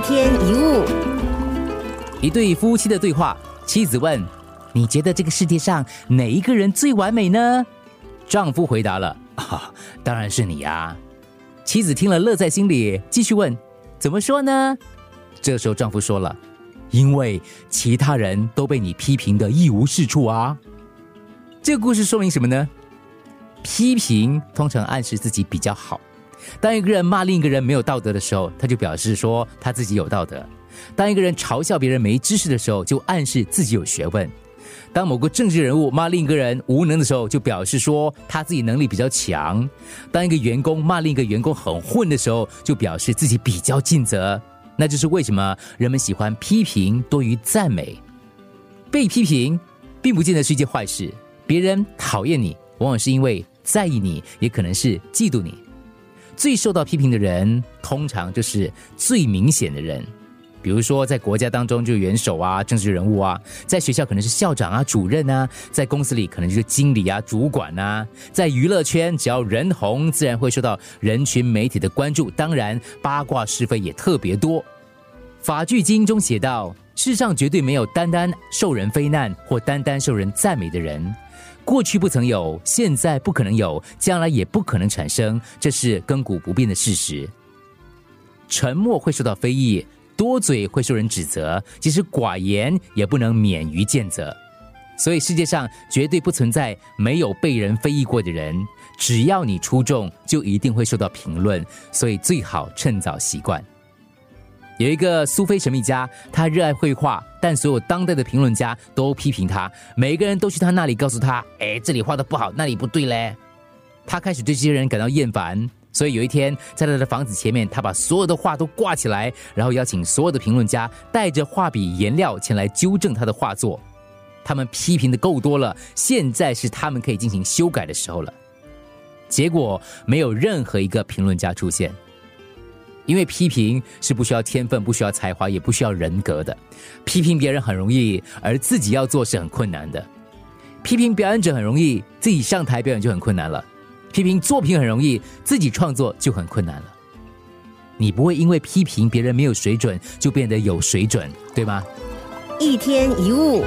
天一物，一对夫妻的对话。妻子问：“你觉得这个世界上哪一个人最完美呢？”丈夫回答了：“ 啊，当然是你呀。”妻子听了乐在心里，继续问：“怎么说呢？”这时候丈夫说了：“因为其他人都被你批评的一无是处啊。”这个故事说明什么呢？批评通常暗示自己比较好。当一个人骂另一个人没有道德的时候，他就表示说他自己有道德；当一个人嘲笑别人没知识的时候，就暗示自己有学问；当某个政治人物骂另一个人无能的时候，就表示说他自己能力比较强；当一个员工骂另一个员工很混的时候，就表示自己比较尽责。那就是为什么人们喜欢批评多于赞美。被批评并不见得是一件坏事，别人讨厌你，往往是因为在意你，也可能是嫉妒你。最受到批评的人，通常就是最明显的人。比如说，在国家当中，就是元首啊、政治人物啊；在学校，可能是校长啊、主任啊；在公司里，可能就是经理啊、主管啊；在娱乐圈，只要人红，自然会受到人群媒体的关注。当然，八卦是非也特别多。法句经中写道：世上绝对没有单单受人非难或单单受人赞美的人。过去不曾有，现在不可能有，将来也不可能产生，这是亘古不变的事实。沉默会受到非议，多嘴会受人指责，即使寡言也不能免于见责。所以世界上绝对不存在没有被人非议过的人。只要你出众，就一定会受到评论，所以最好趁早习惯。有一个苏菲神秘家，他热爱绘画，但所有当代的评论家都批评他。每个人都去他那里告诉他：“哎，这里画的不好，那里不对嘞。”他开始对这些人感到厌烦，所以有一天，在他的房子前面，他把所有的画都挂起来，然后邀请所有的评论家带着画笔、颜料前来纠正他的画作。他们批评的够多了，现在是他们可以进行修改的时候了。结果，没有任何一个评论家出现。因为批评是不需要天分、不需要才华、也不需要人格的。批评别人很容易，而自己要做是很困难的。批评表演者很容易，自己上台表演就很困难了。批评作品很容易，自己创作就很困难了。你不会因为批评别人没有水准就变得有水准，对吗？一天一物。